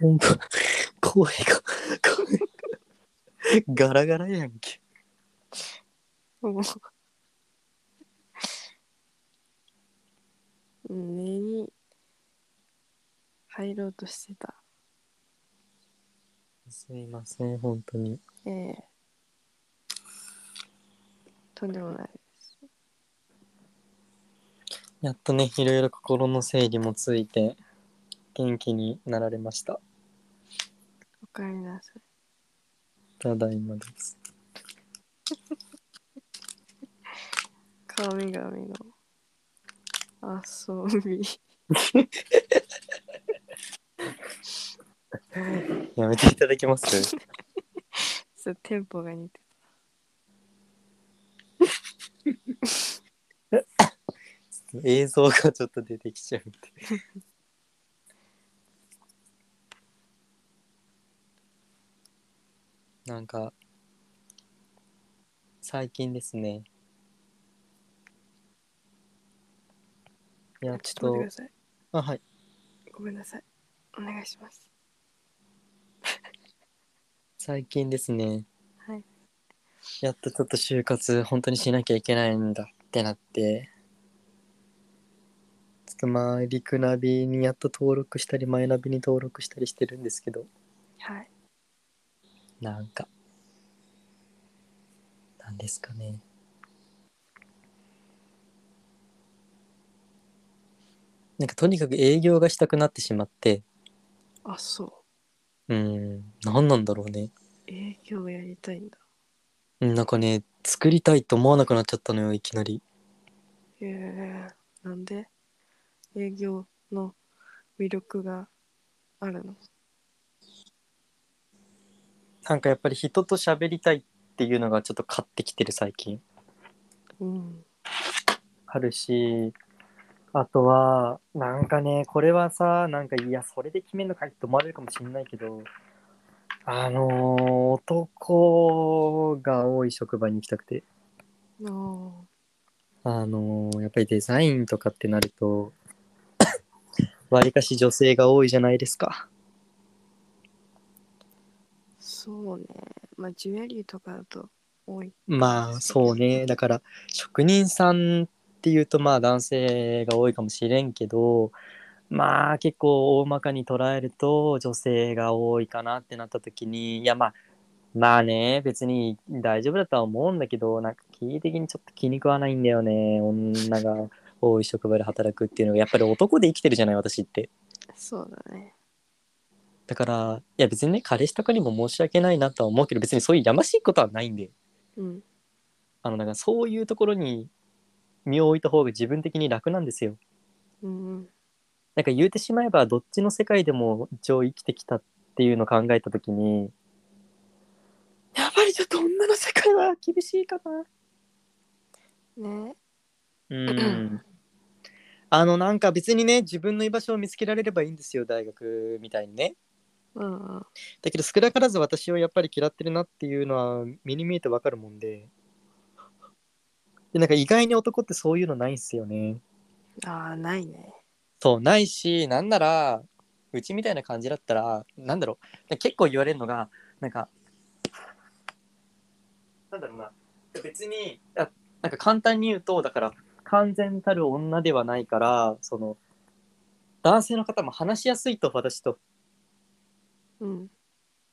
ほんと、声が、声が、ガラガラやんけ。もう寝に入ろうとしてた。すいません、本当に。ええとんでもないです。やっとね、いろいろ心の整理もついて、元気になられました。おかえりなさい。ただいまです。神々の遊び。やめていただけます？そう、テンポが似て 映像がちょっと出てきちゃうって。なんか、最近ですね。やった。ちょっと待ってください。あ、はい。ごめんなさい。お願いします。最近ですね。はい。やっとちょっと就活本当にしなきゃいけないんだってなって、ちょっとまあ、リクナビにやっと登録したり、マイナビに登録したりしてるんですけど、はい。なんか、なんですかね。なんかとにかく営業がしたくなってしまって、あ、そう。うーん、何なんだろうね。営業やりたいんだ。うんなんかね、作りたいと思わなくなっちゃったのよ、いきなり。へえなんで？営業の魅力があるの？なんかやっぱり人と喋りたいっていうのがちょっと勝ってきてる最近。うん。あるし、あとは、なんかね、これはさ、なんか、いや、それで決めるのかいって思われるかもしれないけど、あのー男が多い職場に行きたくて。あのーやっぱりデザインとかってなると、わりかし女性が多いじゃないですか。そうね。まあ、ジュエリーとかだと多い。まあ、そうね。だから、職人さんっていうと、まあ、男性が多いかもしれんけど、まあ、結構大まかに捉えると、女性が多いかなってなった時に、いや、まあ、まあね、別に大丈夫だとは思うんだけど、なんか、キー的にちょっと気に食わないんだよね。女が多い職場で働くっていうのが、やっぱり男で生きてるじゃない、私って。そうだね。だから、いや、別にね、彼氏とかにも申し訳ないなとは思うけど、別にそういうやましいことはないんで。うん。あの、なんかそういうところに身を置いた方が自分的に楽なんですよ。うんうん。なんか言うてしまえば、どっちの世界でも一応生きてきたっていうのを考えたときに、やっぱりちょっと女の世界は厳しいかな。ね。うん。あの、なんか別にね、自分の居場所を見つけられればいいんですよ、大学みたいにね。うんうん。だけど少なからず私をやっぱり嫌ってるなっていうのは目に見えてわかるもんで。で、なんか意外に男ってそういうのないんすよね。ああ、ないね。そう、ないし、なんなら、うちみたいな感じだったら、なんだろう、結構言われるのが、なんか、なんだろうな、別に、あなんか簡単に言うと、だから、完全たる女ではないから、その、男性の方も話しやすいと、私と。うん。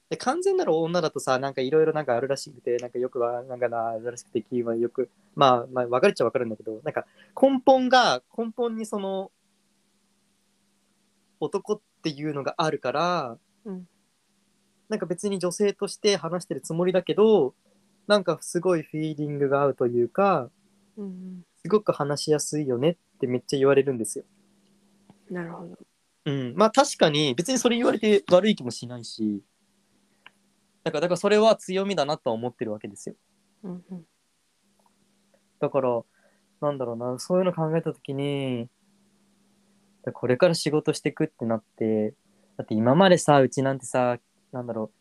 で、完全なる女だとさ、なんかいろいろなんかあるらしくて、なんかよくは、なんかな、あるらしくて、キーはよく、まあ、まあ、分かるっちゃ分かるんだけど、なんか根本が、根本にその、男っていうのがあるから、うんなんか別に女性として話してるつもりだけど、なんかすごいフィーリングが合うというか、うんすごく話しやすいよねってめっちゃ言われるんですよ。うん。なるほど。うん、まあ確かに別にそれ言われて悪い気もしないし、だからだからそれは強みだなとは思ってるわけですよ。うんうん。だから、なんだろうな、そういうの考えたときに、これから仕事していくってなって、だって今までさ、うちなんてさ、なんだろう、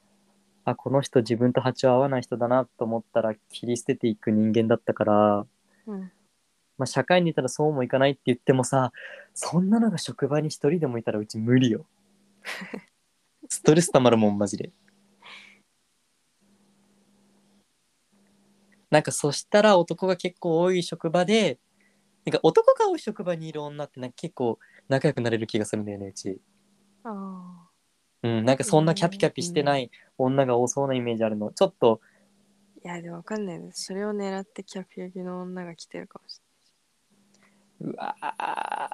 あ、この人自分と波長合わない人だなと思ったら切り捨てていく人間だったから、うん。まあ社会にいたらそうもいかないって言ってもさ、そんなのが職場に一人でもいたらうち無理よ。ストレスたまるもんマジで。なんかそしたら男が結構多い職場でなんか男が多い職場にいる女ってなんか結構仲良くなれる気がするんだよねうち。あうんなんかそんなキャピキャピしてない女が多そうなイメージあるの。ちょっと。あいやでもわかんないです。それを狙ってキャピキャピの女が来てるかもしうわ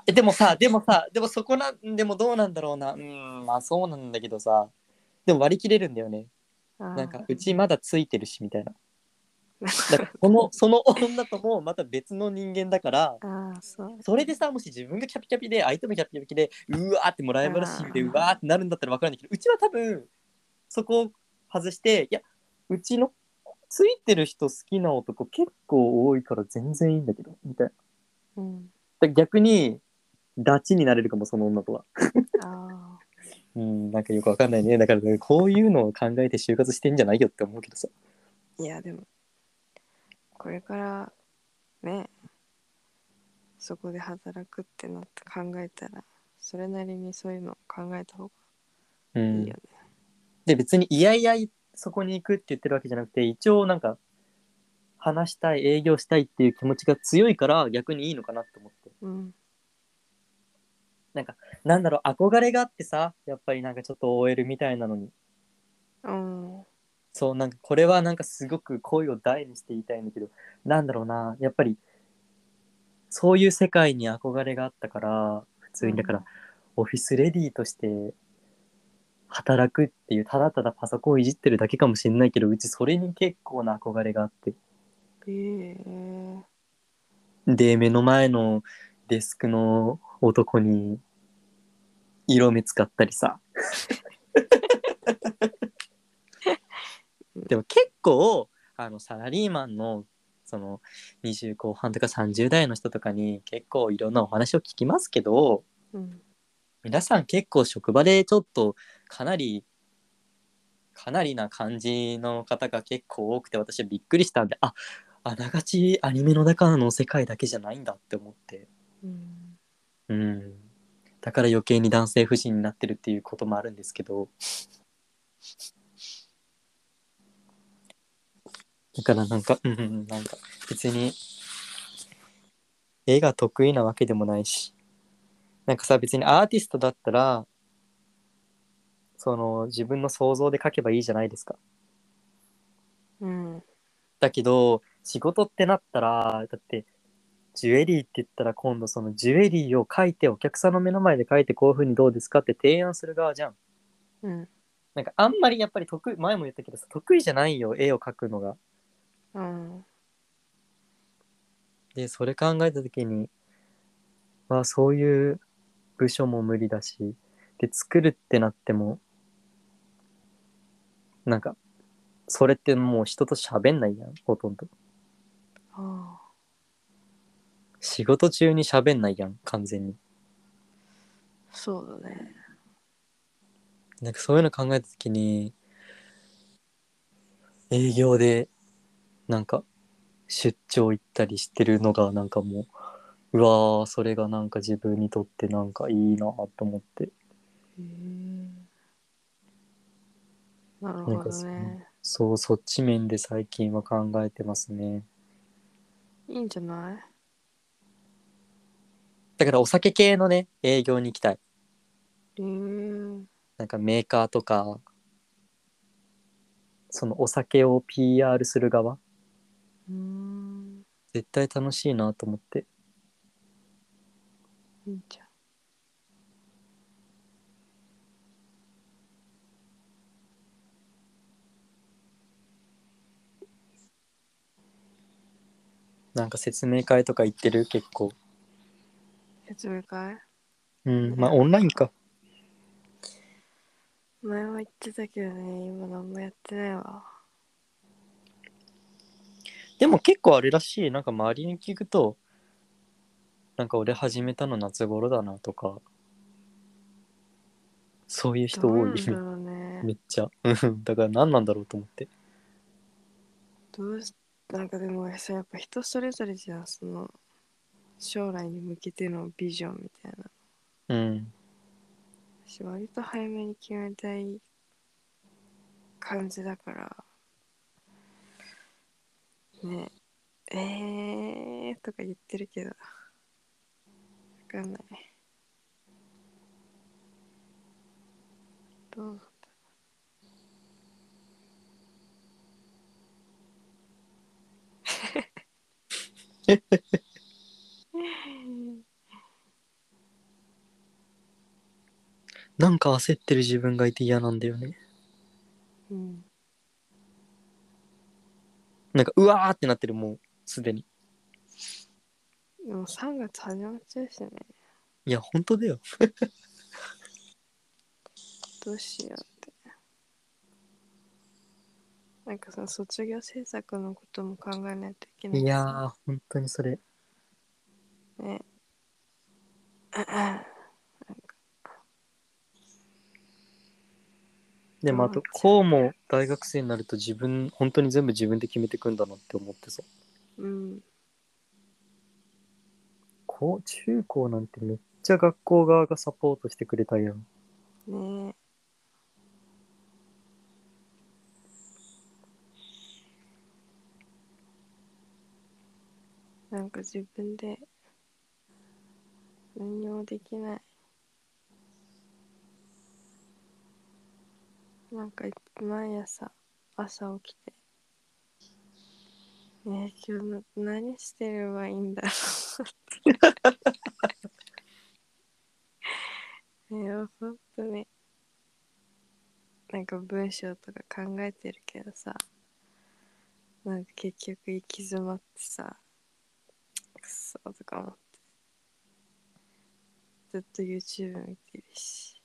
でもさでもさでもそこなんでもどうなんだろうな。うんまあそうなんだけどさ。でも割り切れるんだよね。れなんかうちまだついてるしみたいな。あ だからそのその女ともまた別の人間だからああそう。それでさもし自分がキャピキャピで相手もキャピキャピでうわーってもらい話であー。うわーってなるんだったら分からないけどうちは多分そこを外していやうちのついてる人好きな男結構多いから全然いいんだけどみたいなうん。だから逆にダチになれるかもその女とは。あ うんなんかよく分かんないね。だからねこういうのを考えて就活してんじゃないよって思うけどさ。あいやでもこれからねそこで働くってなって考えたらそれなりにそういうのを考えた方うがいいんよね、で別にいやいやそこに行くって言ってるわけじゃなくて一応なんか話したい営業したいっていう気持ちが強いから逆にいいのかなって思って。うん。なんだろう憧れがあってさやっぱりなんかちょっと OL みたいなのに。うん。そうなんかこれはなんかすごく声を大にして言いたいんだけどなんだろうなやっぱりそういう世界に憧れがあったから普通にだから、オフィスレディーとして働くっていうただただパソコンをいじってるだけかもしれないけどうちそれに結構な憧れがあってええで目の前のデスクの男に色目使ったりさ。でも結構あのサラリーマンのその20後半とか30代の人とかに結構いろんなお話を聞きますけどうん。皆さん結構職場でちょっとかなりかなりな感じの方が結構多くて私はびっくりしたんでああながちアニメの中の世界だけじゃないんだって思って。うん。うん。だから余計に男性不信になってるっていうこともあるんですけど。だからなんかうんうんなんか別に絵が得意なわけでもないし。なんかさ別にアーティストだったらその自分の想像で描けばいいじゃないですか。うん。だけど仕事ってなったらだってジュエリーって言ったら今度そのジュエリーを描いてお客さんの目の前で描いてこういう風にどうですかって提案する側じゃん。うん。なんかあんまりやっぱり得意前も言ったけどさ得意じゃないよ絵を描くのが。うん。でそれ考えた時にまあそういう部署も無理だしで作るってなってもなんかそれってもう人と喋んないやんほとんど仕事中に喋んないやん完全に。そうだね。なんかそういうの考えた時に営業でなんか出張行ったりしてるのがなんかもううわーそれがなんか自分にとってなんかいいなと思って。へえなるほどね。そうそっち面で最近は考えてますねいいんじゃない？だからお酒系のね営業に行きたい。へえなんかメーカーとかそのお酒を PR する側。うん。絶対楽しいなと思って。いいじゃんなんか説明会とか行ってる？結構。説明会？うんまあオンラインか。前は言ってたけどね今何もやってないわ。でも結構あれらしい。なんか周りに聞くとなんか俺始めたの夏頃だなとかそういう人多い。どうなんだろうね。めっちゃ。うん。だから何なんだろうと思って。どうしなんかでもさやっぱ人それぞれじゃん。その将来に向けてのビジョンみたいな。うん。私割と早めに決めたい感じだから。ね。えーとか言ってるけど。わかんない。どう なんか焦ってる自分がいて嫌なんだよね。うんなんかうわーってなってるもうすでに。でも3月始まっちゃうしねいや本当だよ。どうしようってなんかその卒業制作のことも考えないといけないし。いやー本当にそれ。ね。なんか。でもあとこうも大学生になると自分本当に全部自分で決めてくんだなって思ってさ。うん。こう中高なんてめっちゃ学校側がサポートしてくれたやん。ねなんか自分で何にもできない。なんか毎朝朝起きてねえ今日何してればいいんだろう ねえほんとねなんか文章とか考えてるけどさなんか結局行き詰まってさくそとか思ってずっと YouTube 見てるし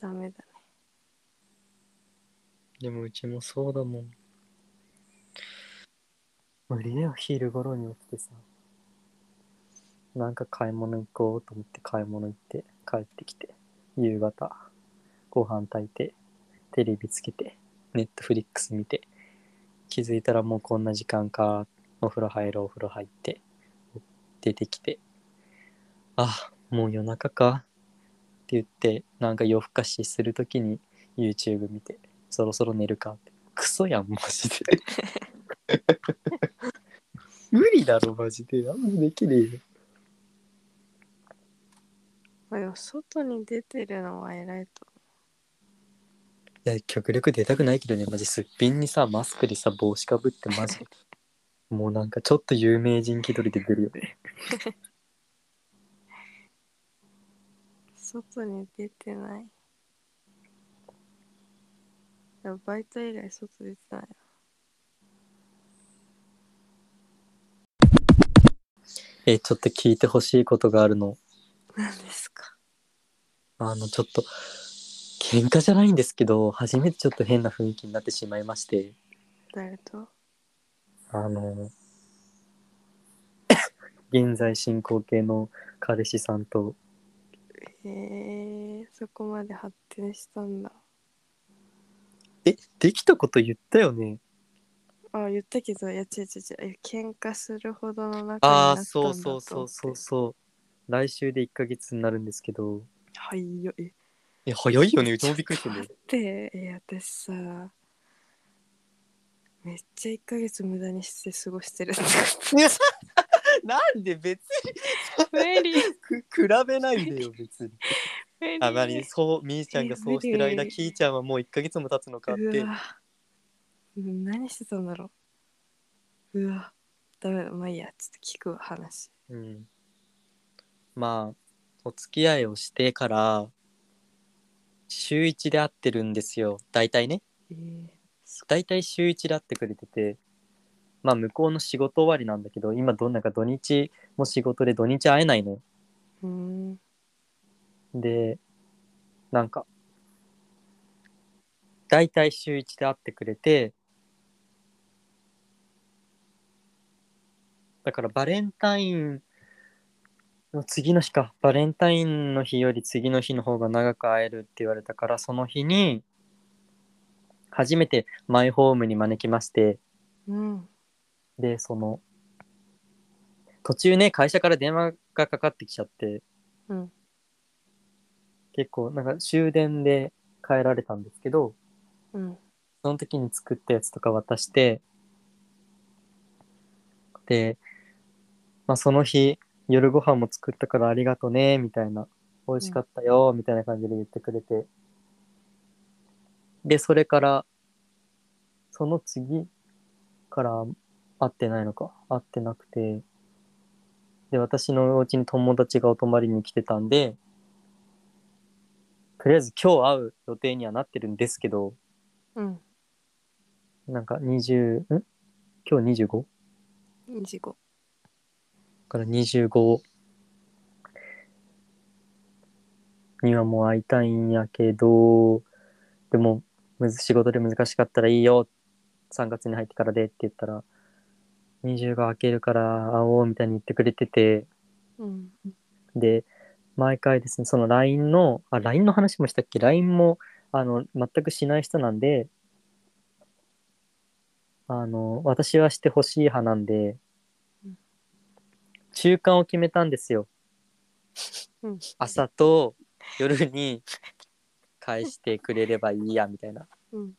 ダメだねでもうちもそうだもん。無理だよ、昼頃に起きてさ。なんか買い物行こうと思って買い物行って帰ってきて、夕方、ご飯炊いて、テレビつけて、ネットフリックス見て、気づいたらもうこんな時間か、お風呂入ろう、お風呂入って、出てきて、あ、もう夜中かって言って、なんか夜更かしするときに YouTube 見て、そろそろ寝るかって。クソやん、マジで。無理だろ、マジで。あんまできねえよ。あでも外に出てるのは偉いといや、極力出たくないけどね、マジすっぴんにさ、マスクでさ、帽子かぶってマジで。もうなんかちょっと有名人気取りで出るよね。外に出てないバイト以来外出てないよえ、ちょっと聞いてほしいことがあるの。何ですか？あの、ちょっと、喧嘩じゃないんですけど、初めてちょっと変な雰囲気になってしまいまして、誰と？あの、現在進行形の彼氏さんと、へえそこまで発展したんだ。え、できたこと言ったよね？あ言ったけどいや違う違う違うえ喧嘩するほどの仲になああ、ったんだそうそうそうそうそう。来週で1ヶ月になるんですけど、はいよええ、早いよね、うちもびっくりしてる待ってえ私さめっちゃ1ヶ月無駄にして過ごしてるってこなんで別にと無理。く比べないでよ、別に。あまりそう、みーちゃんがそうしてる間、きーちゃんはもう1ヶ月も経つのかって。う。わ。何してたんだろう。うわ。ダメだ。まあいいや。ちょっと聞くわ話。うん。まあ、お付き合いをしてから、週1で会ってるんですよ。大体ね。えー、大体週1で会ってくれてて、まあ向こうの仕事終わりなんだけど、今どんなか土日も仕事で土日会えないのよ。うーんで、なんか、大体週1で会ってくれて、だからバレンタインの次の日か、バレンタインの日より次の日の方が長く会えるって言われたから、その日に、初めてマイホームに招きまして、うん。で、その、途中ね、会社から電話がかかってきちゃって、うん。結構なんか終電で帰られたんですけど、うん。その時に作ったやつとか渡して、で、まあその日、夜ご飯も作ったからありがとね、みたいな。美味しかったよ、みたいな感じで言ってくれて。で、それから、その次から会ってないのか。会ってなくて。で、私のお家に友達がお泊まりに来てたんで、とりあえず今日会う予定にはなってるんですけど、うんなんか20、ん？今日 25? 25から25にはもう会いたいんやけど、でも、むず仕事で難しかったらいいよ、3月に入ってからでって言ったら、20が明けるから会おうみたいに言ってくれてて、うん。で、毎回ですね、その LINE の、あ、LINE の話もしたっけ ?LINE も、あの、全くしない人なんで、あの、私はしてほしい派なんでうん、中間を決めたんですよ。うん朝と夜に返してくれればいいや、みたいな。うん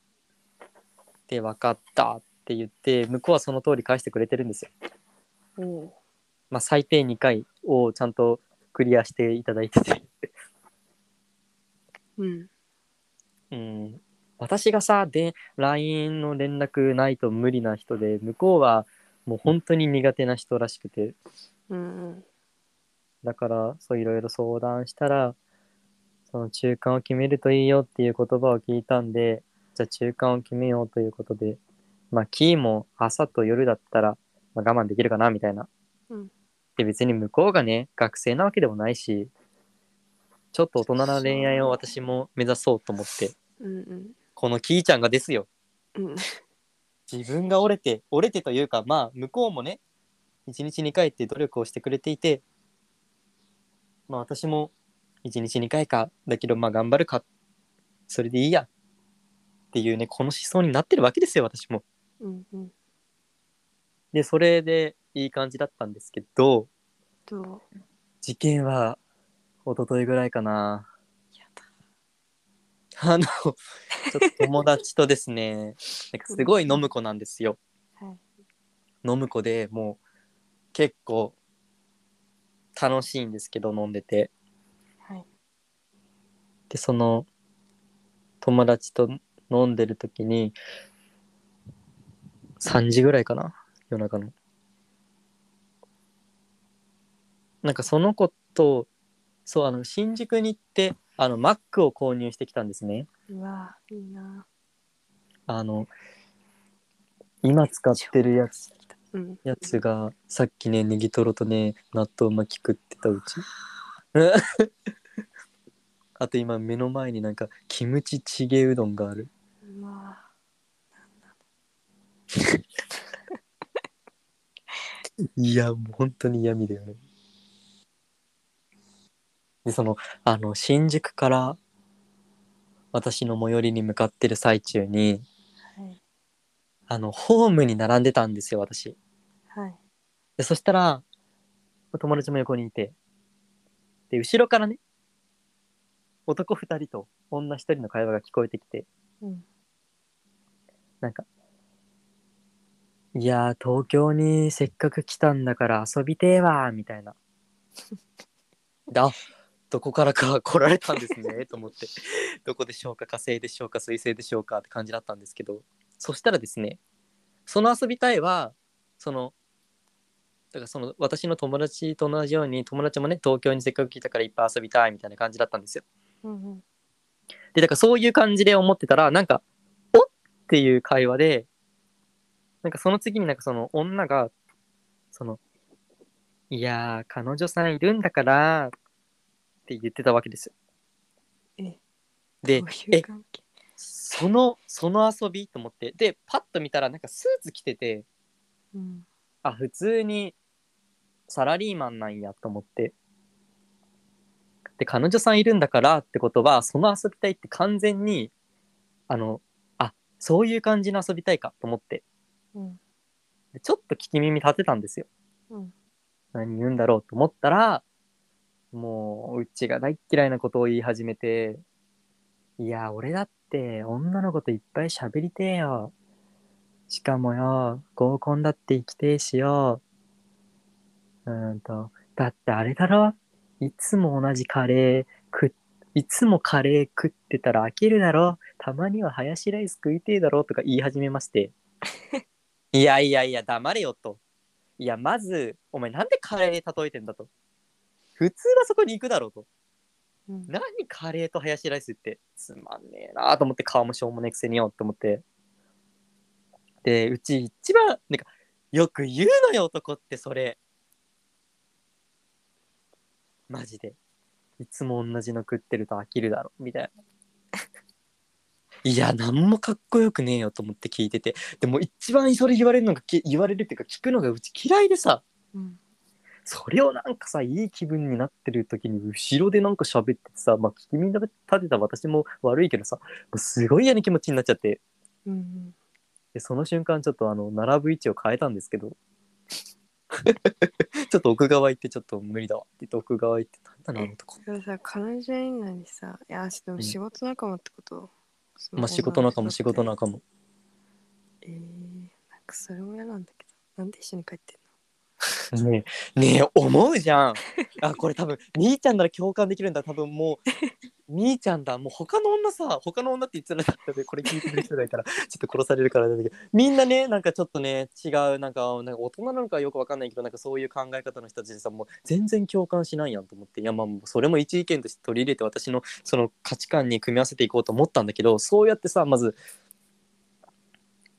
で、分かったって言って、向こうはその通り返してくれてるんですよ。おおまあ、最低2回をちゃんとクリアしていただいてて。うんうん、私がさで LINE の連絡ないと無理な人で向こうはもう本当に苦手な人らしくてうんだからそういろいろ相談したらその中間を決めるといいよっていう言葉を聞いたんでじゃあ中間を決めようということでまあキーも朝と夜だったら、まあ、我慢できるかなみたいな。うん。で別に向こうがね学生なわけでもないしちょっと大人な恋愛を私も目指そうと思ってうんうん。このキーちゃんがですよ。うん。自分が折れて折れてというかまあ向こうもね1日2回って努力をしてくれていてまあ私も1日2回かだけどまあ頑張るかそれでいいやっていうねこの思想になってるわけですよ私も。うんうん。でそれでいい感じだったんですけどどう？事件は一昨日ぐらいかな。やだ。あのちょっと友達とですね なんかすごい飲む子なんですよ。はい。飲む子でもう結構楽しいんですけど飲んでて。はい。でその友達と飲んでる時に3時ぐらいかな夜中の。なんかその子とそうあの新宿に行ってあのマックを購入してきたんですね。うわいいな。あの今使ってるやつうんやつがさっきねネギトロとね納豆巻き食ってたうち。あと今目の前になんかキムチチゲうどんがある。うわ。いやもう本当に闇だよね。でそのあの新宿から私の最寄りに向かってる最中にはいあのホームに並んでたんですよ私。はい。でそしたら友達も横にいて。で後ろからね男2人と女1人の会話が聞こえてきて。うん。なんか「いやー東京にせっかく来たんだから遊びてーわー」みたいな。であどこからか 来られたんですねと思って。どこでしょうか火星でしょうか水星でしょうかって感じだったんですけどそしたらですねその遊びたいはそのだからその私の友達と同じように友達もね東京にせっかく来たからいっぱい遊びたいみたいな感じだったんですようんうんでだからそういう感じで思ってたらなんか「おっ!」っていう会話でなんかその次になんかその女がその「いやー彼女さんいるんだから」って言ってたわけですよ。えでどういう関係？そのその遊びと思って。でパッと見たらなんかスーツ着ててうん。あ普通にサラリーマンなんやと思って。で彼女さんいるんだからってことはその遊びたいって完全にあのあそういう感じの遊びたいかと思って。うん。でちょっと聞き耳立てたんですよ。うん。何言うんだろうと思ったらもううちが大っ嫌いなことを言い始めていや俺だって女の子といっぱい喋りてえよ。しかもよ合コンだって生きてえしよ。うーんとだってあれだろ？いつも同じカレー食っいつもカレー食ってたら飽きるだろ？たまにはハヤシライス食いてえだろ？とか言い始めまして。いやいやいや黙れよと。いやまずお前なんでカレー例えてんだと。普通はそこに行くだろうと。うん。何カレーとハヤシライスって？つまんねえなと思って顔もしょうもねえくせによって思って。でうち一番なんかよく言うのよ男ってそれ。マジで。いつも同じの食ってると飽きるだろみたいな。いや何もかっこよくねえよと思って聞いてて。でも一番それ言われるのがき言われるっていうか聞くのがうち嫌いでさ。うんそれをなんかさいい気分になってる時に後ろでなんか喋っててさまあ聞き耳立てた私も悪いけどさすごい嫌な気持ちになっちゃって。うんでその瞬間ちょっとあの並ぶ位置を変えたんですけど。ちょっと奥側行ってちょっと無理だわって言って奥側行ってなんだなあの男。でもさ彼女いんのにさいやでも仕事仲間ってこと、そのまあ仕事仲も仕事仲もえー、なんかそれも嫌なんだけど。なんで一緒に帰ってんねえねえ思うじゃん。あこれ多分 兄ちゃんなら共感できるんだ。多分もう兄ちゃんだ。もう他の女さ他の女って言ってなかったでこれ聞いてる人だから。ちょっと殺されるからだけど。みんなねなんかちょっとね違うなんかなんか大人なのかよくわかんないけどなんかそういう考え方の人たちでさもう全然共感しないやんと思って。いやまあそれも一意見として取り入れて私のその価値観に組み合わせていこうと思ったんだけどそうやってさまず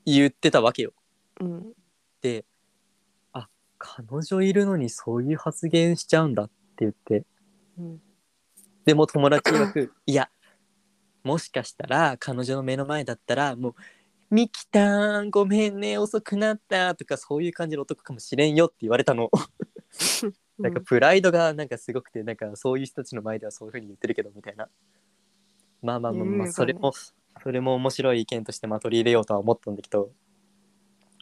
言ってたわけよ。のうん。であ彼女いるのにそういう発言しちゃうんだって言ってうんでも友達曰く いやもしかしたら彼女の目の前だったらもう「ミキたんごめんね遅くなった」とかそういう感じの男かもしれんよって言われたの。なんかプライドがなんかすごくてなんかそういう人たちの前ではそういうふうに言ってるけどみたいな。まあまあまあまあそれもそれも面白い意見としてまあ取り入れようとは思ったんだけど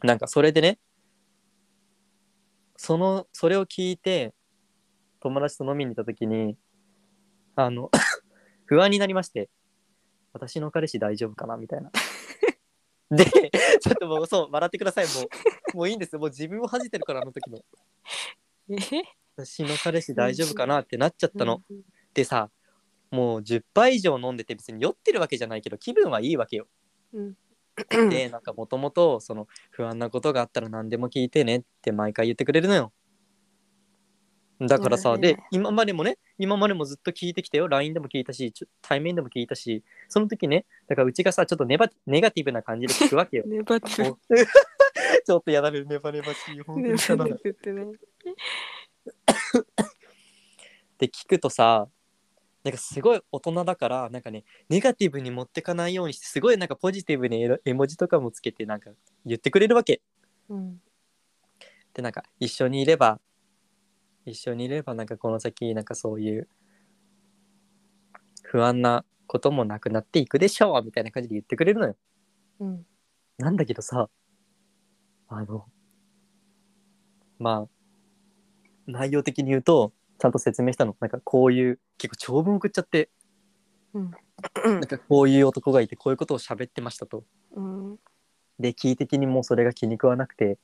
なんかそれでねそのそれを聞いて友達と飲みに行った時にあの 不安になりまして私の彼氏大丈夫かなみたいな。でちょっともうそう笑ってくださいもうもういいんですよもう自分を恥じてるからあの時のえ？私の彼氏大丈夫かなってなっちゃったの。でさもう10杯以上飲んでて別に酔ってるわけじゃないけど気分はいいわけよ。うん でなんかもともとその不安なことがあったら何でも聞いてねって毎回言ってくれるのよ。だからさ、で今までもね今までもずっと聞いてきたよ。LINE でも聞いたしちょ対面でも聞いたしその時ねだからうちがさちょっとネバネガティブな感じで聞くわけよ。ネバティもう ちょっとやだるネバネバしい。本当にた で聞くとさなんかすごい大人だからなんかねネガティブに持ってかないようにしてすごいなんかポジティブに絵絵文字とかもつけてなんか言ってくれるわけ。うん。でなんか一緒にいれば一緒にいればなんかこの先なんかそういう不安なこともなくなっていくでしょうみたいな感じで言ってくれるのよ。うん。なんだけどさあのまあ内容的に言うとちゃんと説明したの？なんかこういう結構長文送っちゃって。うん。なんかこういう男がいてこういうことを喋ってましたと。うん。で聞い的にもうそれが気に食わなくて。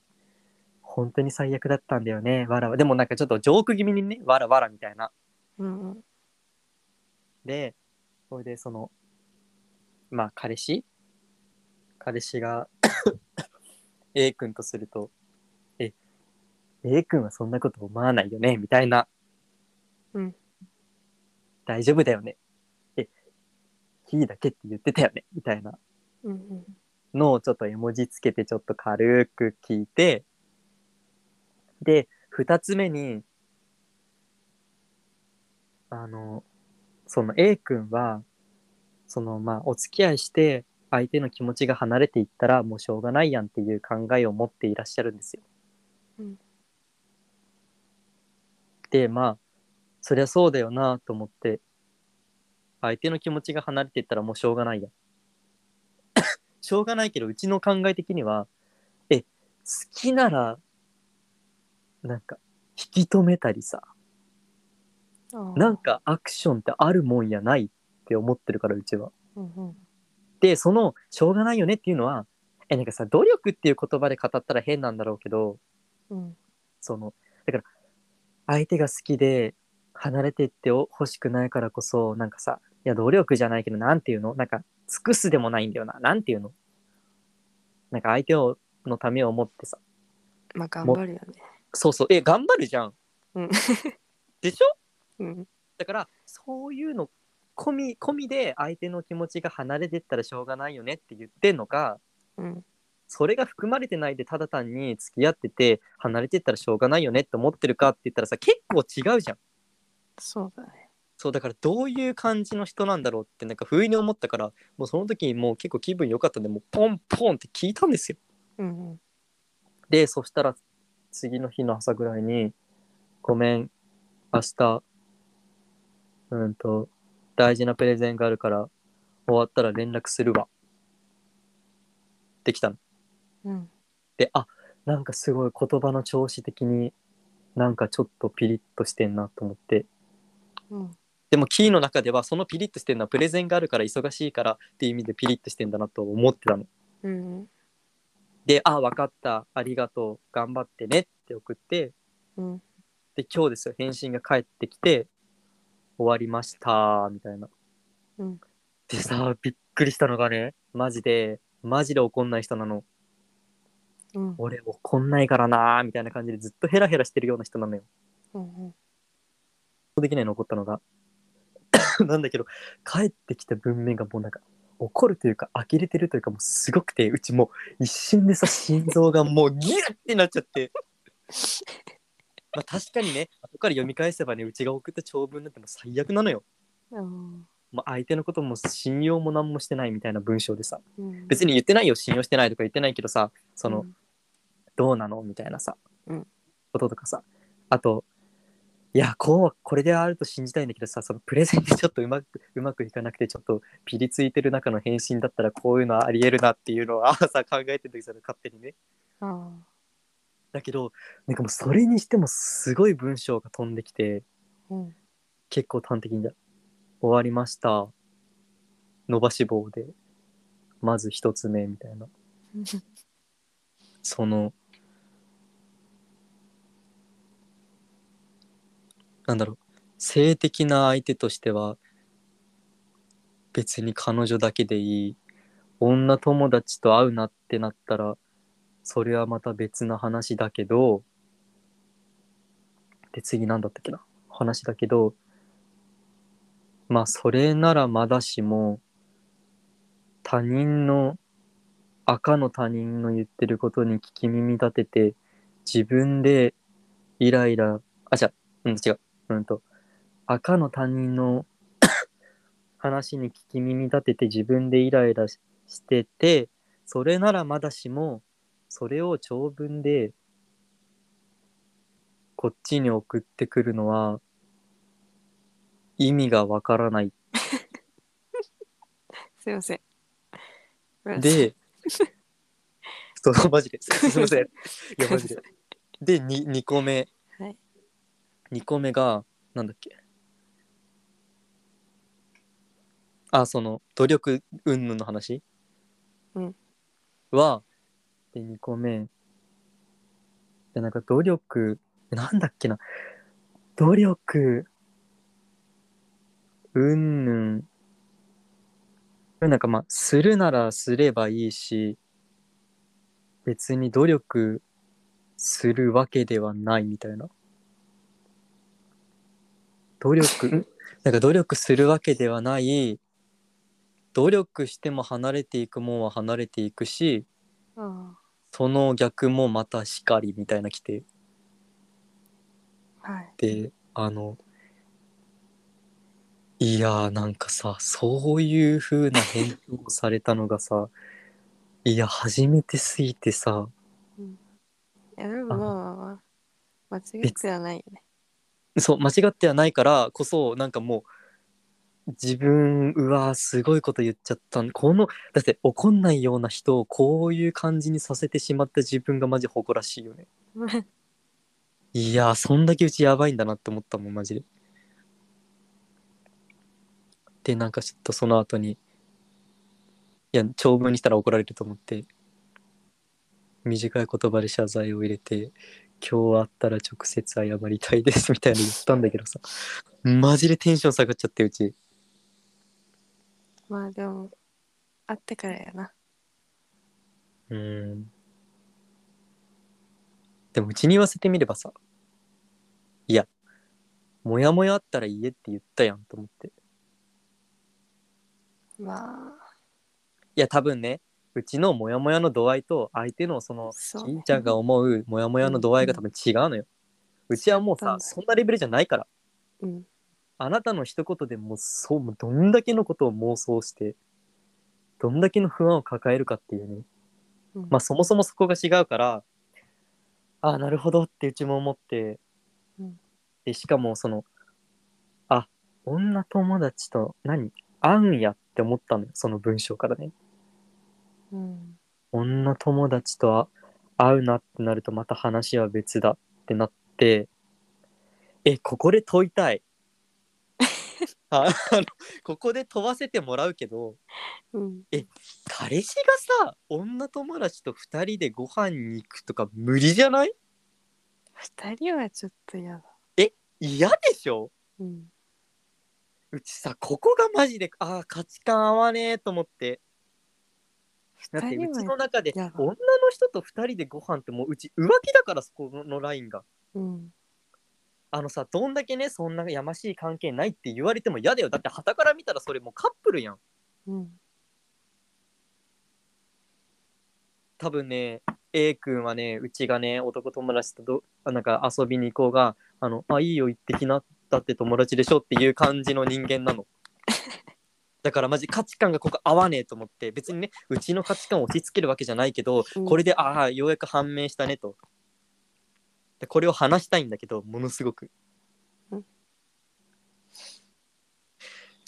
本当に最悪だったんだよね。わらわ。でもなんかちょっとジョーク気味にねわらわらみたいな。うん。でそれでそのまあ彼氏？彼氏が A 君とするとえ A 君はそんなこと思わないよね？みたいな。うん大丈夫だよね。え、キーだけって言ってたよねみたいな。うんのをちょっと絵文字つけてちょっと軽く聞いてで2つ目にあのその A 君はそのまあお付き合いして相手の気持ちが離れていったらもうしょうがないやんっていう考えを持っていらっしゃるんですよ。うんでまあそりゃそうだよなと思って相手の気持ちが離れていったらもうしょうがないやん。しょうがないけどうちの考え的にはえ好きならなんか引き止めたりさなんかアクションってあるもんやないって思ってるからうちは。うんうんでそのしょうがないよねっていうのはえなんかさ努力っていう言葉で語ったら変なんだろうけどうんそのだから相手が好きで離れていってほしくないからこそなんかさいや努力じゃないけどなんていうの？なんか尽くすでもないんだよな。なんていうの？なんか相手をのためを思ってさ。まあ頑張るよね。そうそう。え頑張るじゃん。うん。でしょ？うん。だからそういうの込み込みで相手の気持ちが離れてったらしょうがないよねって言ってんのかうんそれが含まれてないでただ単に付き合ってて離れてったらしょうがないよねって思ってるかって言ったらさ結構違うじゃんそうだね。そうだからどういう感じの人なんだろうってなんか不意に思ったからもうその時にもう結構気分良かったんでもうポンポンって聞いたんですよ。うんうん。でそしたら次の日の朝ぐらいに「ごめん明日うんと大事なプレゼンがあるから終わったら連絡するわ」ってきたの。うん。であなんかすごい言葉の調子的になんかちょっとピリッとしてんなと思ってうん。でもキーの中ではそのピリッとしてるのはプレゼンがあるから忙しいからっていう意味でピリッとしてんだなと思ってたの。うん。で「あ分かった。ありがとう。頑張ってね」って送って。うん。で今日ですよ。返信が返ってきて「終わりました」みたいな。うん。でさびっくりしたのがねマジでマジで怒んない人なの。うん。俺怒んないからなーみたいな感じでずっとヘラヘラしてるような人なのよ。うんできないの怒ったのが。なんだけど帰ってきた文面がもうなんか怒るというか呆れてるというかもうすごくてうちもう一瞬でさ心臓が もうギュッてなっちゃって。まあ確かにね後から読み返せばねうちが送った長文なんてもう最悪なのよ。うん。まあ、相手のことも信用も何もしてないみたいな文章でさ。うん。別に言ってないよ信用してないとか言ってないけどさその、うん。どうなの？みたいなさ、うん。こととかさ。あといやこうこれであると信じたいんだけどさそのプレゼンでちょっとうまく うまくいかなくてちょっとピリついてる中の返信だったらこういうのはありえるなっていうのはさ考えてる時さ勝手にね。あだけどなんかもうそれにしてもすごい文章が飛んできてーうん。結構端的に終わりました。伸ばし棒で。まず一つ目みたいな。そのなんだろう。性的な相手としては別に彼女だけでいい。女友達と会うなってなったらそれはまた別な話だけどで次何だったっけな。話だけどまあそれならまだしも他人の赤の他人の言ってることに聞き耳立てて自分でイライラあじゃうん違う。うんと赤の他人の 話に聞き耳立てて自分でイライラししててそれならまだしもそれを長文でこっちに送ってくるのは意味がわからない すいませんで、そう、マジで、すいません。いや、マジで。で、に2個目。はい2個目が、なんだっけ。あ、その、努力云々の話うんは、で、2個目。で、なんか努力、なんだっけな。努力、うんぬん。なんかまあ、するならすればいいし、別に努力するわけではないみたいな。努力、ん なんか努力するわけではない、努力しても離れていくもんは離れていくし、あその逆もまたしかりみたいな来て、あはい。で、あの、いやーなんかさ、そういう風な返答をされたのがさ、いや、初めてすぎてさ、いやでもまあまあまあ間違ってはないよねそう、間違ってはないからこそ、なんかもう、自分、うわーすごいこと言っちゃったんこの、だって怒んないような人をこういう感じにさせてしまった自分がマジ誇らしいよね。いやーそんだけうちやばいんだなって思ったもんマジででなんかちょっとその後にいや長文にしたら怒られると思って短い言葉で謝罪を入れて今日会ったら直接謝りたいですみたいなの言ったんだけどさ。マジでテンション下がっちゃってうち。まあでも会ってからやな。うん。でもうちに言わせてみればさいやもやもやあったら言えって言ったやんと思って。まあ。いや多分ねうちのモヤモヤの度合いと相手のそのそうしんちゃんが思うモヤモヤの度合いが多分違うのよ。うちはもうさそんなレベルじゃないから。うん。あなたの一言でもうそうもうどんだけのことを妄想してどんだけの不安を抱えるかっていうね。うん。まあそもそもそこが違うからああなるほどってうちも思って、うん。でしかもそのあ女友達と何？会うんやって思ったのよその文章からね。うん。女友達と会うなってなるとまた話は別だってなってえここで問いたい。ああのここで問わせてもらうけどうん。彼氏がさ女友達と2人でご飯に行くとか無理じゃない？二人はちょっと嫌だ。嫌でしょ？うん。うちさここがマジであー価値観合わねえと思ってだってうちの中で女の人と2人でご飯ってもううち浮気だからそこのラインが。うん。あのさどんだけねそんなやましい関係ないって言われても嫌だよ。だって傍から見たらそれもうカップルやん。うん。多分ね A 君はねうちがね男友達とどあなんか遊びに行こうがあのあいいよ行ってきなだって友達でしょっていう感じの人間なのだからマジ価値観がここ合わねえと思って別にねうちの価値観を押し付けるわけじゃないけど、うん。これでああようやく判明したねと。でこれを話したいんだけどものすごく。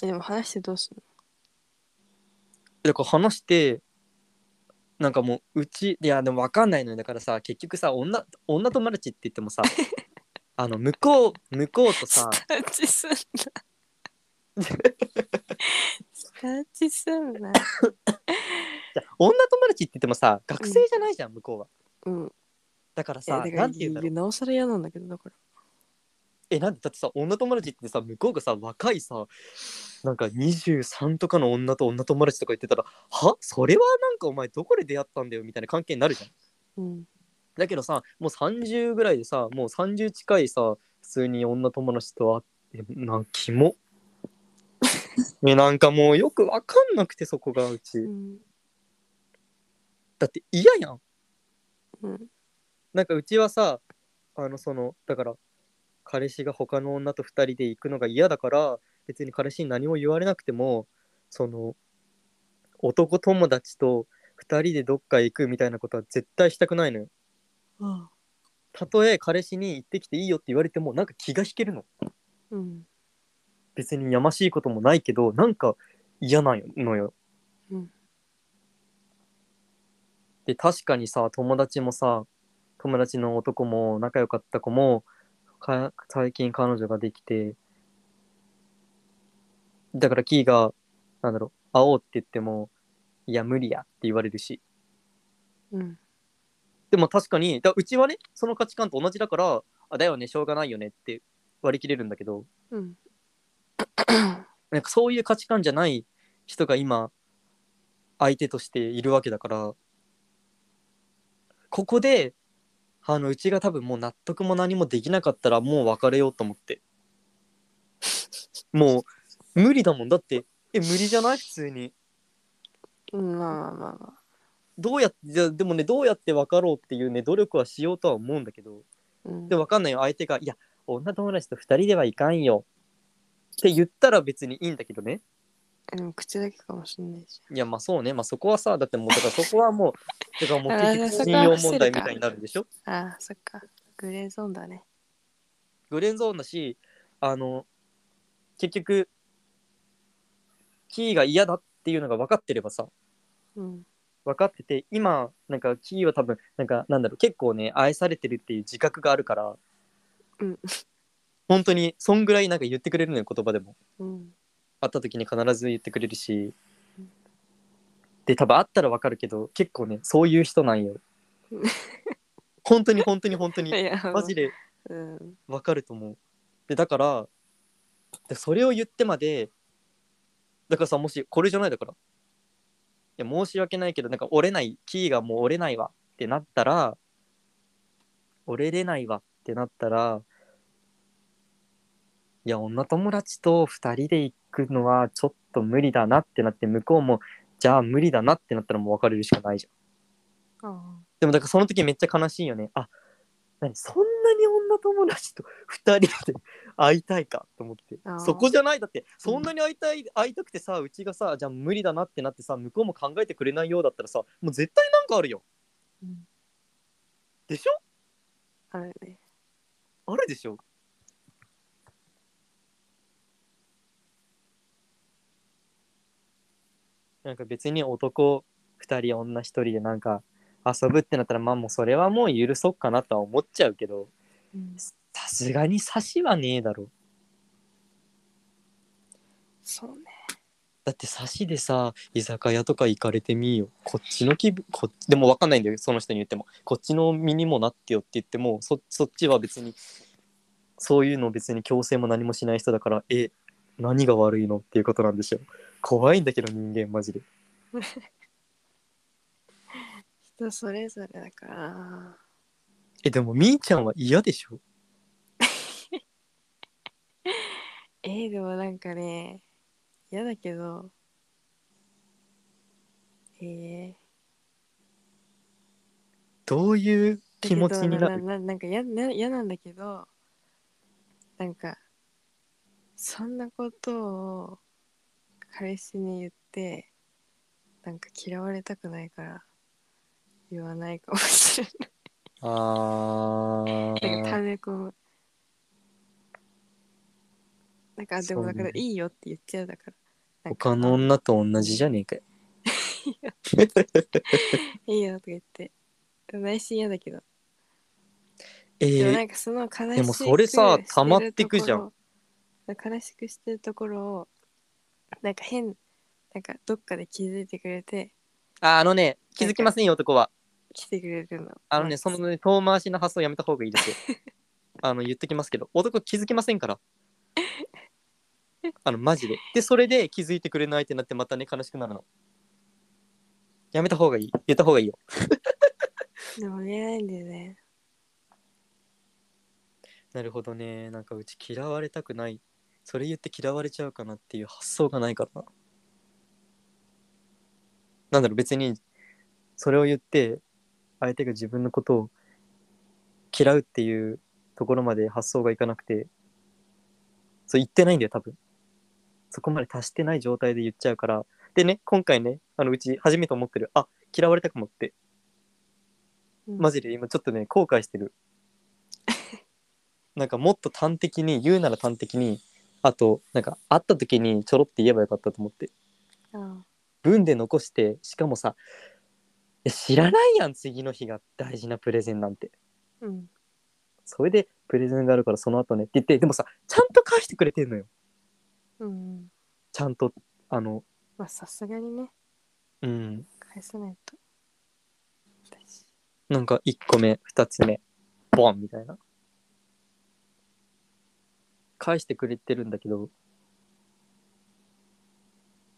えでも話してどうすんの？だから話してなんかもううちいやでも分かんないのよ。だからさ結局さ女女友達って言ってもさ あの向こう向こうとさスターチすんなスターチすんな 女友達って言ってもさ学生じゃないじゃん、向こうは。うん。だからさだからなんて言うんだろう。なおさら嫌なんだけどだから。えなんでだってさ女友達ってさ向こうがさ若いさなんか23とかの女と女友達とか言ってたらは？それはなんかお前どこで出会ったんだよみたいな関係になるじゃん。うん。だけどさもう30ぐらいでさもう30近いさ普通に女友達と会ってなんキモえなんかもうよくわかんなくてそこがうち。うんだって嫌やん。うんなんかうちはさあのそのだから彼氏が他の女と2人で行くのが嫌だから別に彼氏に何も言われなくてもその男友達と2人でどっか行くみたいなことは絶対したくないのよ。あたとえ彼氏に行ってきていいよって言われてもなんか気が引けるの。うん別にやましいこともないけどなんか嫌なのよ。うん。で確かにさ友達もさ友達の男も仲良かった子もか最近彼女ができてだからキーがなんだろう会おうって言ってもいや無理やって言われるし。うん。でも確かにだうちはねその価値観と同じだからあだよねしょうがないよねって割り切れるんだけどうんなんかそういう価値観じゃない人が今相手としているわけだからここであのうちが多分もう納得も何もできなかったらもう別れようと思って。もう無理だもん。だってえ無理じゃない？普通に。うんまあまあまあ。まあどうやってじゃあでもねどうやって別ろうっていうね努力はしようとは思うんだけど。うん。でも分かんないよ。相手が「いや女友達と2人ではいかんよ」って言ったら別にいいんだけどね。えでも口だけかもしんないじいやまあそうね。まあそこはさだってもうだからそこはもう だからもう結局信用問題みたいになるでしょ？ゃんああそっか。グレーゾーンだね。グレーンゾーンだしあの結局キーが嫌だっていうのが分かってればさうん。分かってて今なんかキーは多分なんかなんだろう結構ね愛されてるっていう自覚があるからうん本当にそんぐらいなんか言ってくれるのよ言葉でも。うん。会った時に必ず言ってくれるし。うん。で多分会ったらわかるけど結構ねそういう人なんよ。う ん本当に本当に本当に。マジでうん。わかると思う。でだからでそれを言ってまでだからさもしこれじゃないだから。いや申し訳ないけどなんか折れないキーがもう折れないわってなったら折れれないわってなったらいや女友達と2人で行くのはちょっと無理だなってなって向こうもじゃあ無理だなってなったらもう別れるしかないじゃん。あでもだからその時めっちゃ悲しいよね。あ、何そんなに女友達と二人で会いたいかと思って。そこじゃない？だって、そんなに会いたい、会いたくてさ、うちがさ、じゃあ無理だなってなってさ、向こうも考えてくれないようだったらさ、もう絶対なんかあるよ。うん。でしょ？あるね。あるでしょ？なんか別に男二人女一人でなんか遊ぶってなったらまあもうそれはもう許そっかなとは思っちゃうけどうん。さすがに差しはねえだろ。そうね。だって差しでさ居酒屋とか行かれてみーよこっちの気分こでも分かんないんだよその人に言っても。こっちの身にもなってよって言ってもそそっちは別にそういうの別に強制も何もしない人だからえ何が悪いの？っていうことなんでしょ怖いんだけど人間マジで。人それぞれだから。なえでもみーちゃんは嫌でしょ？えー、でもなんかね嫌だけどえー、どういう気持ちになだるなななんか嫌な嫌なんだけどなんかそんなことを彼氏に言ってなんか嫌われたくないから言わないかもしれない。あなんかー溜め込む。なんかあでもだからいいよって言っちゃうだから。なんか他の女と同じじゃねえかよ。いいよ。とか言って。内心嫌だけど。えでもなー、んかその悲しくでもそれさしてる溜まってくじゃん。悲しくしてるところをなんか変なんかどっかで気づいてくれてああのね気づきませんよ男は来てくれるのあのね、そのね、遠回しな発想やめた方がいいですよ。あの、言っときますけど、男気づきませんから。あの、マジで。で、それで気づいてくれないってなって、またね、悲しくなるの。やめた方がいい。言った方がいいよ。でも言えないんだよねなるほどね。なんか、うち嫌われたくない。それ言って嫌われちゃうかなっていう発想がないからな。なんだろう、別に、それを言って、相手が自分のことを嫌うっていうところまで発想がいかなくて、そう言ってないんだよ、多分。そこまで達してない状態で言っちゃうから。でね、今回ね、あのうち初めて思ってる。あ、嫌われたかもって。うんマジで今ちょっとね、後悔してる。なんかもっと端的に、言うなら端的に、あと、なんか会った時にちょろって言えばよかったと思って。あ文で残して、しかもさ、いや知らないやん、次の日が大事なプレゼンなんて。うんそれで、プレゼンがあるからその後ねって言って、でもさ、ちゃんと返してくれてんのよ。うんちゃんと、あの、まあさすがにねうん。返さないと私なんか1個目、2つ目、ボンみたいな。返してくれてるんだけど、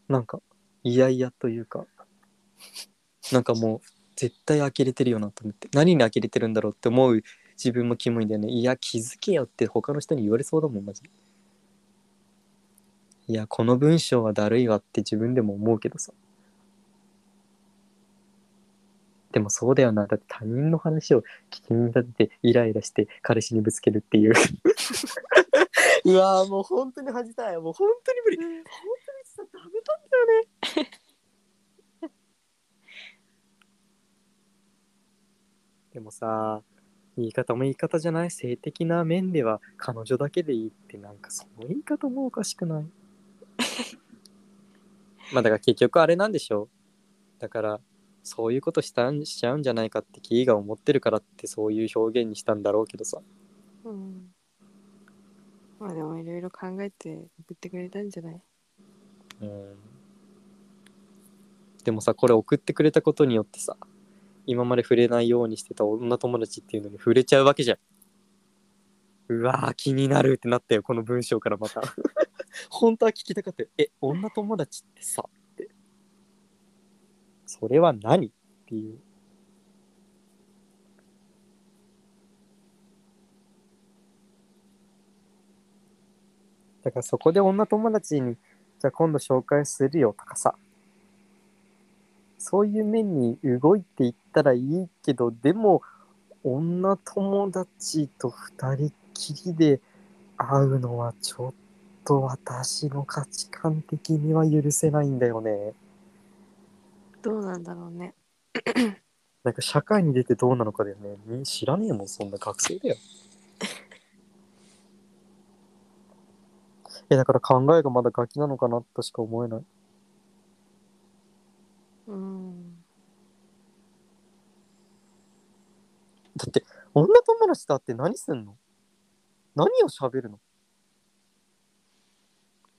なんか、いやいやというか、なんかもう、絶対呆れてるよなと思って、何に呆れてるんだろうって思う自分もキモいんだよね。いや、気づけよって他の人に言われそうだもん、マジで。いや、この文章はだるいわって自分でも思うけどさ。でもそうだよな。だって他人の話を聞きに立ててイライラして彼氏にぶつけるっていう。うわーもう本当に恥じたい。もう本当に無理。本当にさ、ダメなんだよね。でもさ、言い方も言い方じゃない性的な面では彼女だけでいいってなんかその言い方もおかしくない？まあだから結局あれなんでしょうだからそういうことしたんしちゃうんじゃないかってキーが思ってるからってそういう表現にしたんだろうけどさうんまあでもいろいろ考えて送ってくれたんじゃない？うん。でもさこれ送ってくれたことによってさ今まで触れないようにしてた女友達っていうのに触れちゃうわけじゃん。うわー気になるってなったよこの文章からまた。本当は聞きたかったよ。え女友達ってさって。それは何？っていう。だからそこで女友達にじゃあ今度紹介するよとかさそういう面に動いていったらいいけどでも女友達と二人きりで会うのはちょっと私の価値観的には許せないんだよね。どうなんだろうねなんか社会に出てどうなのかだよね。み知らねえもん、そんな学生だよ。え、だから考えがまだガキなのかなとしか思えない。うん。だって、女友達と会って何すんの？何を喋るの？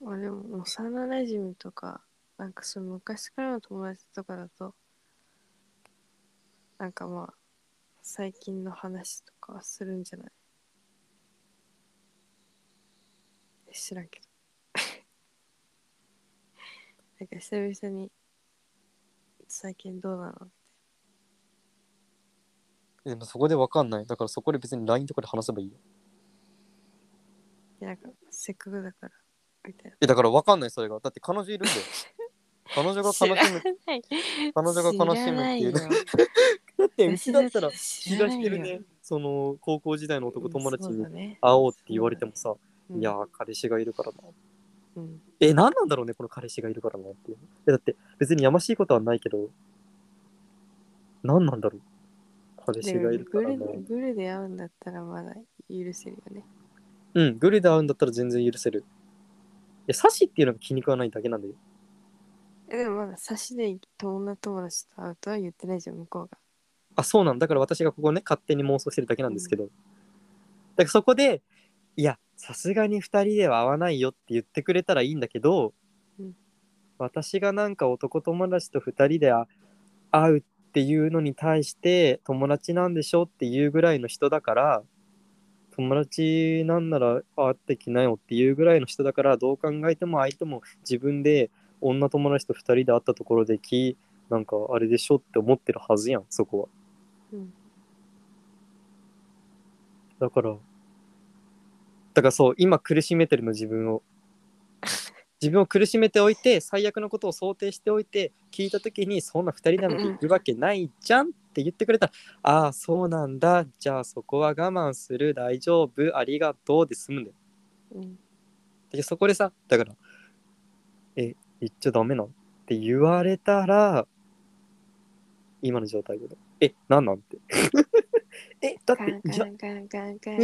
まあでも幼なじみとかなんかその昔からの友達とかだとなんかまあ最近の話とかはするんじゃない？知らんけどなんか久々に最近どうなの？でもそこでわかんない。だからそこで別に LINE とかで話せばいいよ。いやなんかせっかくだからみたいなえ、だからわかんない、それが。だって彼女いるんだよ。彼女が楽しむ。彼女が楽しむっていうね。だってうちだったら気がしてるね。その高校時代の男友達にに会おうって言われてもさ、うんいやー彼氏がいるからな。うんえ、何なんだろうね、この彼氏がいるからなっていう。え、だって別にやましいことはないけど、何なんだろう。彼氏がいるからな。グルグルで会うんだったらまだ許せるよねうん、グルで会うんだったら全然許せる。え、サシっていうのが気に食わないだけなんだよ。えでもまだ差しで女友達と会うとは言ってないじゃん向こうがあ、そうなんだから私がここね、勝手に妄想してるだけなんですけど。だからそこで、いや、さすがに2人では会わないよって言ってくれたらいいんだけど、うん私がなんか男友達と2人であ会うっていうのに対して友達なんでしょっていうぐらいの人だから、友達なんなら会ってきなよっていうぐらいの人だから、どう考えても相手も自分で女友達と2人で会ったところで気、なんかあれでしょって思ってるはずやん、そこは。うんだから、だからそう、今苦しめてるの、自分を。自分を苦しめておいて、最悪のことを想定しておいて、聞いたときに、そんな二人なんているわけないじゃんって言ってくれたら、ああ、そうなんだ。じゃあそこは我慢する。大丈夫。ありがとうで済むんだよ。うんでそこでさ、だから、え、言っちゃダメなんって言われたら、今の状態で。え、なんなん？て。え、だっカてン、じゃカンカンカンカン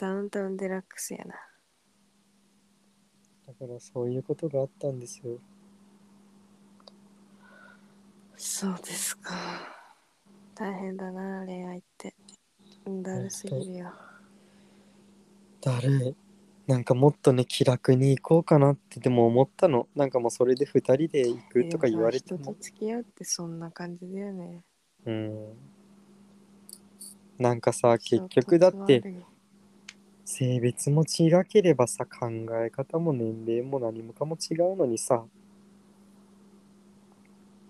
ダウンタウンデラックスやなだからそういうことがあったんですよ。そうですか大変だな恋愛ってだるすぎるよだるい。なんかもっとね、気楽に行こうかなってでも思ったの。なんかもうそれで2人で行くとか言われてもでもさ。人と付き合うってそんな感じだよねうん。なんかさ、結局だって性別も違ければさ、考え方も年齢も何もかも違うのにさ。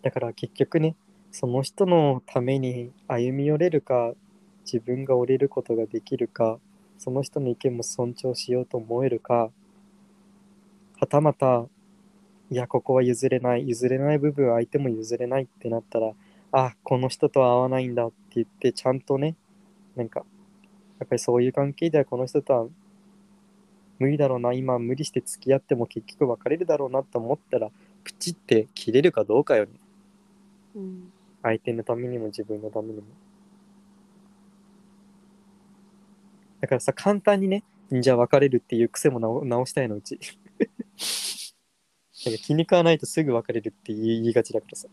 だから結局ね、その人のために歩み寄れるか、自分が折れることができるか、その人の意見も尊重しようと思えるか、はたまた、いや、ここは譲れない、譲れない部分相手も譲れないってなったら、あ、この人とは合わないんだって言って、ちゃんとね、なんか、やっぱりそういう関係ではこの人とは無理だろうな、今無理して付き合っても結局別れるだろうなと思ったら、プチって切れるかどうかよね。うん相手のためにも自分のためにも。だからさ、簡単にね、じゃあ別れるっていう癖も直直したいのうち。なんか気に食わないとすぐ別れるって言いがちだからさ。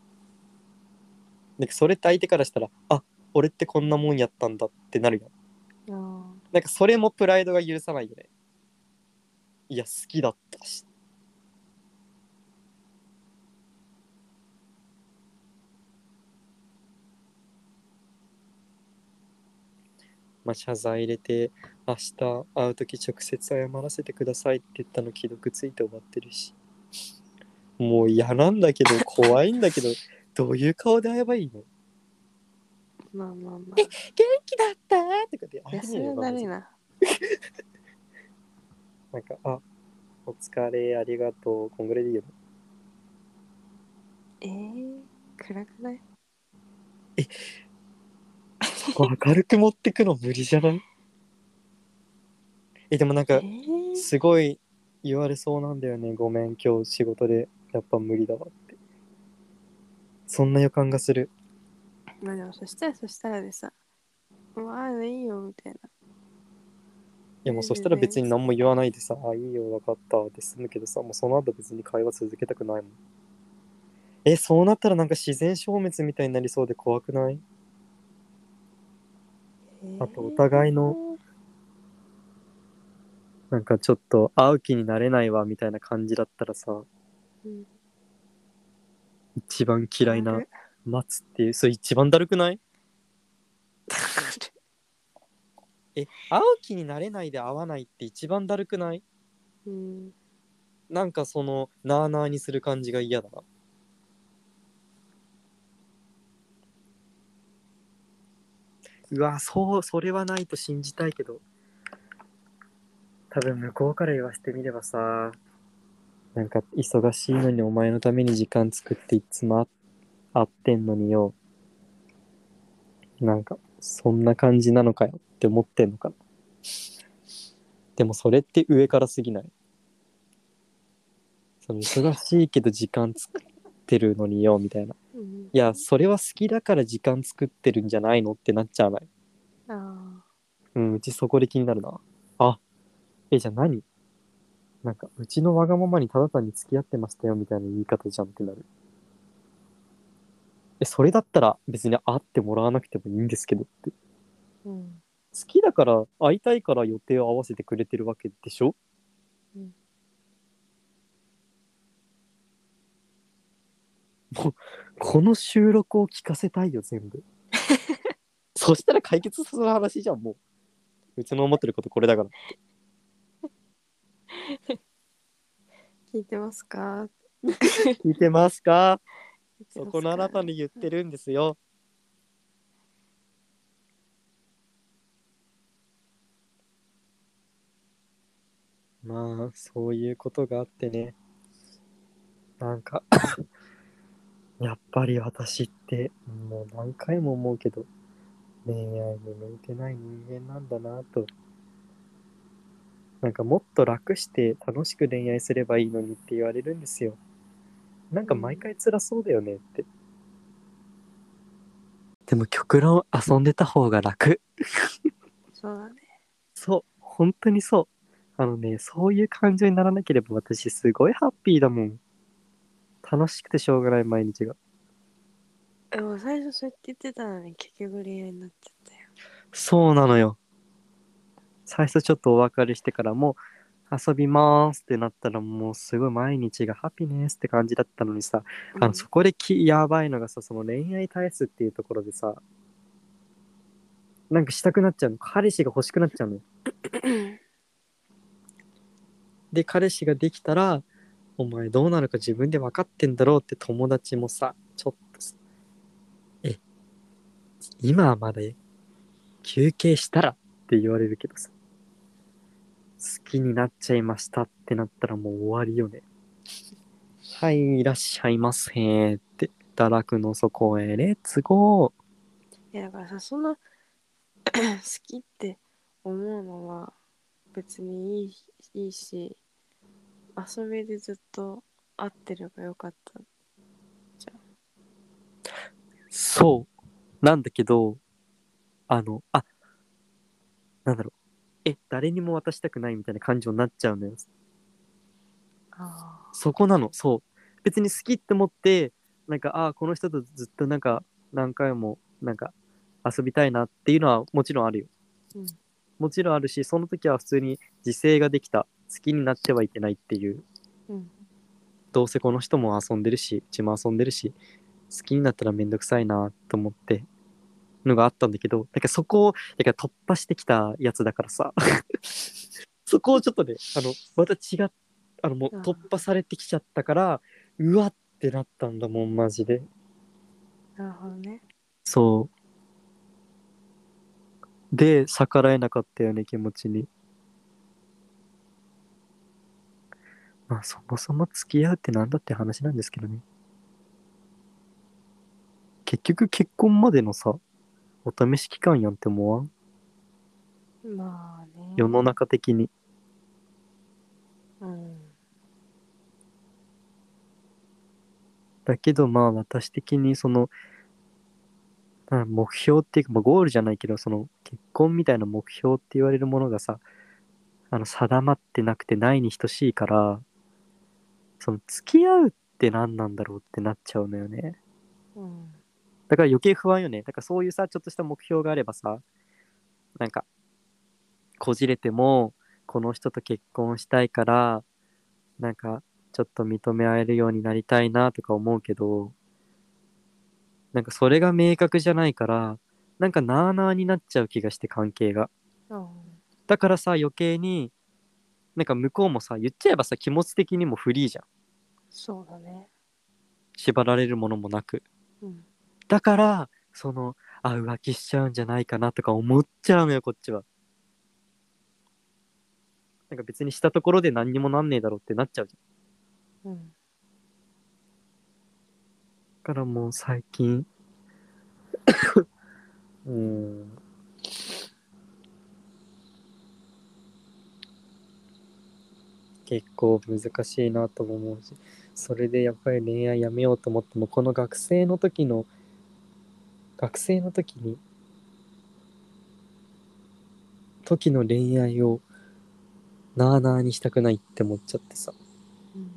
なんかそれって相手からしたら、あ、俺ってこんなもんやったんだってなるよあなんかそれもプライドが許さないよねいや好きだったし。まあ、謝罪入れて明日会う時直接謝らせてくださいって言ったの既読ついて終わってるし。もう嫌なんだけど怖いんだけどどういう顔で会えばいいの？まあまあま元気だった？とかであ。いや、それはだるいな。な。んかあお疲れありがとう。こんぐらいでいいよ。ねえー、暗くない？そこ明るく持ってくの無理じゃない？えでもなんえかー、すごい言われそうなんだよね。ごめん今日仕事でやっぱ無理だわって。そんな予感がするまあでもそしたらそしたらでさ、まあいいよみたいな。いやもうそしたら別に何も言わないでさ、あ、いいよ、分かったって済むけどさ、もうその後別に会話続けたくないもん。え、そうなったらなんか自然消滅みたいになりそうで怖くない？あとお互いのなんかちょっと会う気になれないわみたいな感じだったらさ、うん一番嫌いな待つっていう、それ一番だるくない？え、会う気になれないで会わないって一番だるくない？うん。なんかその、なあなあにする感じが嫌だな。うわ、そう、それはないと信じたいけど。多分向こうから言わせてみればさ、なんか忙しいのにお前のために時間作っていつも会ってんのによ。なんか、そんな感じなのかよって思ってんのかな。でもそれって上からすぎないその忙しいけど時間作ってるのによみたいな。うん、いや、それは好きだから時間作ってるんじゃないのってなっちゃわない。あうん、うちそこで気になるな。あ、え、じゃあ何？なんか、うちのわがままにただ単に付き合ってましたよみたいな言い方じゃんってなる。え、それだったら別に会ってもらわなくてもいいんですけどって。あ。うん。好きだから会いたいから予定を合わせてくれてるわけでしょ？うんもうこの収録を聞かせたいよ全部 そしたら解決する話じゃんもううちの思ってることこれだから 聞いてますか？聞いてますか？そこのあなたに言ってるんですよ。まあそういうことがあってね。なんか やっぱり私ってもう何回も思うけど恋愛に向いてない人間なんだなと。なんかもっと楽して楽しく恋愛すればいいのにって言われるんですよ。なんか毎回辛そうだよねって。でも極論遊んでた方が楽。そうだね。そう。本当にそう。あのねそういう感情にならなければ私すごいハッピーだもん。楽しくてしょうがない毎日が。でも最初そうやって言ってたのに結局恋愛になっちゃったよ。そうなのよ。最初ちょっとお別れしてからもう遊びますってなったらもうすごい毎日がハピネスって感じだったのにさ、あのそこできやばいのがさその恋愛体質っていうところでさなんかしたくなっちゃうの。彼氏が欲しくなっちゃうのよ。で彼氏ができたらお前どうなるか自分で分かってんだろうって友達もさちょっとさえ今はまだ休憩したらって言われるけどさ好きになっちゃいましたってなったらもう終わりよね。はいいらっしゃいませって堕落の底へ。レッツゴー。いやだからさその 好きって思うのは別にいいいいし遊びでずっと会ってればよかったそう。なんだけどあのあなんだろうえ誰にも渡したくないみたいな感情になっちゃうのよ。あそこなの。そう。別に好きって思ってなんかああこの人とずっとなんか何回もなんか遊びたいなっていうのはもちろんあるよ。うん。もちろんあるしその時は普通に自制ができた。好きになってはいけないっていう。うん。どうせこの人も遊んでるしうちも遊んでるし好きになったらめんどくさいなと思ってのがあったんだけどだからそこをだから突破してきたやつだからさ。そこをちょっとねあのまた違っあのもう突破されてきちゃったからうわってなったんだもんマジで。なるほどね。そう。で逆らえなかったよね気持ちに。まあそもそも付き合うってなんだって話なんですけどね。結局結婚までのさお試し期間やんって思わん？まあね。世の中的に。うん。だけどまあ私的にそのまあ目標っていうか、まあ、ゴールじゃないけどその結婚みたいな目標って言われるものがさあの定まってなくてないに等しいからその付き合うって何なんだろうってなっちゃうのよね。うんだから余計不安よね。だからそういうさちょっとした目標があればさなんかこじれてもこの人と結婚したいからなんかちょっと認め合えるようになりたいなとか思うけどなんかそれが明確じゃないからなんかなあなあになっちゃう気がして関係が。うん。だからさ余計になんか向こうもさ言っちゃえばさ気持ち的にもフリーじゃん。そうだね。縛られるものもなく。うんだからそのあ浮気しちゃうんじゃないかなとか思っちゃうのよこっちは。なんか別にしたところで何にもなんねえだろうってなっちゃうじゃん。うんだからもう最近うん。結構難しいなと思うしそれでやっぱり恋愛やめようと思ってもこの学生の時の学生の時に時の恋愛をなあなあにしたくないって思っちゃってさ。うん。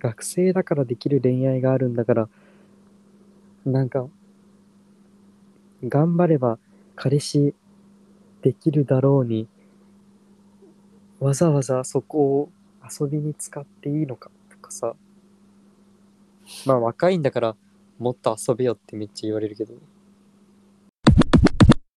学生だからできる恋愛があるんだからなんか頑張れば彼氏できるだろうにわざわざそこを遊びに使っていいのかとかさ。まあ若いんだからもっと遊べよってめっちゃ言われるけど